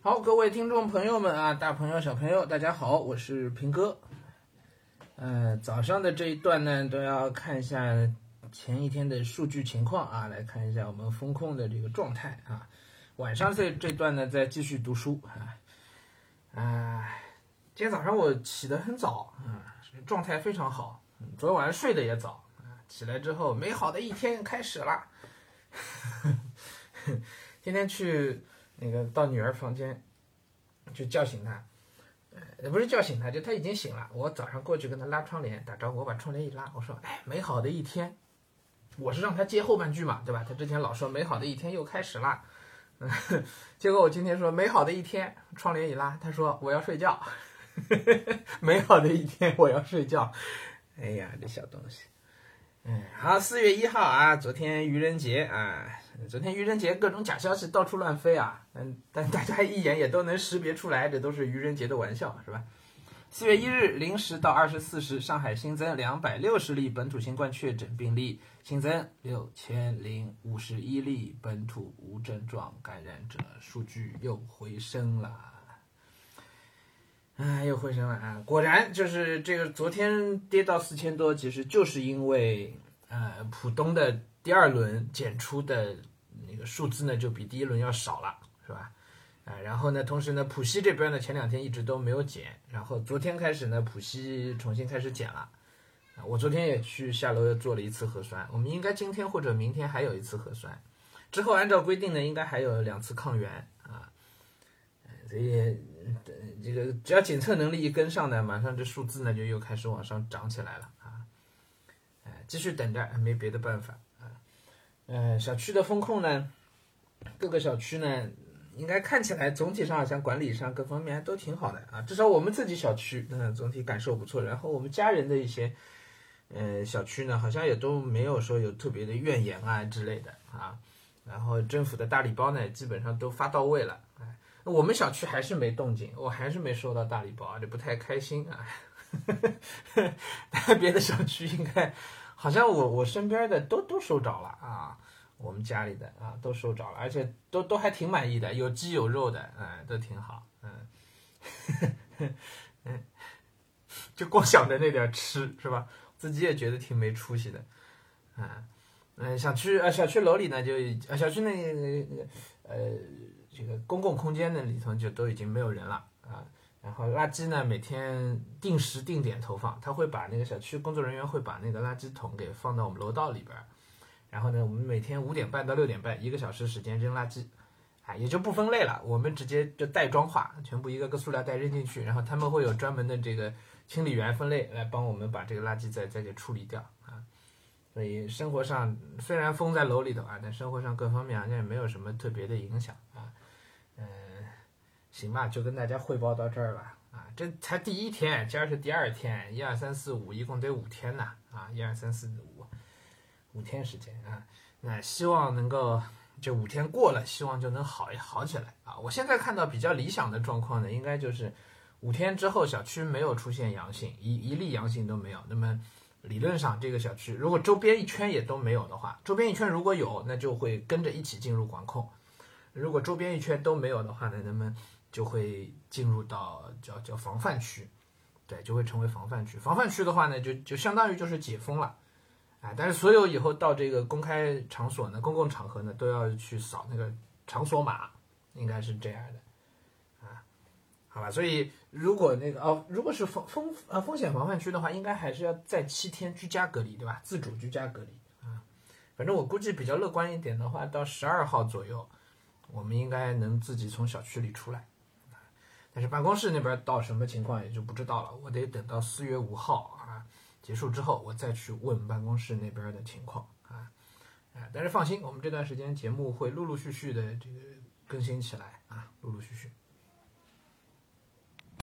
好，各位听众朋友们啊，大朋友小朋友，大家好，我是平哥。呃，早上的这一段呢，都要看一下前一天的数据情况啊，来看一下我们风控的这个状态啊。晚上这这段呢，再继续读书啊。啊，今天早上我起得很早啊，状态非常好。昨天晚上睡得也早啊，起来之后，美好的一天开始了。今天去那个到女儿房间，就叫醒她，呃，不是叫醒她，就她已经醒了。我早上过去跟她拉窗帘打招呼，我把窗帘一拉，我说：“哎，美好的一天。”我是让她接后半句嘛，对吧？她之前老说美好的一天又开始啦，嗯，结果我今天说美好的一天，窗帘一拉，她说我要睡觉。美好的一天，我要睡觉。哎呀，这小东西。嗯，好，四月一号啊，昨天愚人节啊，昨天愚人节各种假消息到处乱飞啊，嗯，但大家一眼也都能识别出来，这都是愚人节的玩笑，是吧？四月一日零时到二十四时，上海新增两百六十例本土新冠确诊病例，新增六千零五十一例本土无症状感染者，数据又回升了。哎，又回升了啊！果然就是这个，昨天跌到四千多，其实就是因为呃，浦东的第二轮检出的那个数字呢，就比第一轮要少了，是吧？啊，然后呢，同时呢，浦西这边呢，前两天一直都没有检，然后昨天开始呢，浦西重新开始检了。啊，我昨天也去下楼又做了一次核酸，我们应该今天或者明天还有一次核酸，之后按照规定呢，应该还有两次抗原啊，所以。这个只要检测能力一跟上呢，马上这数字呢就又开始往上涨起来了啊！哎，继续等着，没别的办法啊。呃，小区的风控呢，各个小区呢，应该看起来总体上好像管理上各方面还都挺好的啊。至少我们自己小区，嗯，总体感受不错。然后我们家人的一些，呃，小区呢，好像也都没有说有特别的怨言啊之类的啊。然后政府的大礼包呢，基本上都发到位了。我们小区还是没动静，我还是没收到大礼包，就不太开心啊。但别的小区应该，好像我我身边的都都收着了啊，我们家里的啊都收着了，而且都都还挺满意的，有鸡有肉的，嗯，都挺好，嗯，嗯，就光想着那点吃是吧？自己也觉得挺没出息的，嗯嗯，小区呃小区楼里呢就呃小区那那个呃。这个公共空间的里头就都已经没有人了啊，然后垃圾呢每天定时定点投放，他会把那个小区工作人员会把那个垃圾桶给放到我们楼道里边，然后呢我们每天五点半到六点半一个小时时间扔垃圾，啊也就不分类了，我们直接就袋装化，全部一个个塑料袋扔进去，然后他们会有专门的这个清理员分类来帮我们把这个垃圾再再给处理掉啊，所以生活上虽然封在楼里头啊，但生活上各方面好像也没有什么特别的影响。行吧，就跟大家汇报到这儿吧。啊，这才第一天，今儿是第二天，一二三四五，一共得五天呢。啊，一二三四五，五天时间啊。那希望能够这五天过了，希望就能好好起来啊。我现在看到比较理想的状况呢，应该就是五天之后小区没有出现阳性，一一例阳性都没有。那么理论上这个小区如果周边一圈也都没有的话，周边一圈如果有，那就会跟着一起进入管控。如果周边一圈都没有的话呢，那么就会进入到叫叫防范区，对，就会成为防范区。防范区的话呢，就就相当于就是解封了，啊，但是所有以后到这个公开场所呢、公共场合呢，都要去扫那个场所码，应该是这样的，啊，好吧。所以如果那个哦，如果是风风呃风险防范区的话，应该还是要在七天居家隔离，对吧？自主居家隔离啊。反正我估计比较乐观一点的话，到十二号左右。我们应该能自己从小区里出来，但是办公室那边到什么情况也就不知道了。我得等到四月五号啊结束之后，我再去问办公室那边的情况啊啊！但是放心，我们这段时间节目会陆陆续续的这个更新起来啊，陆陆续续。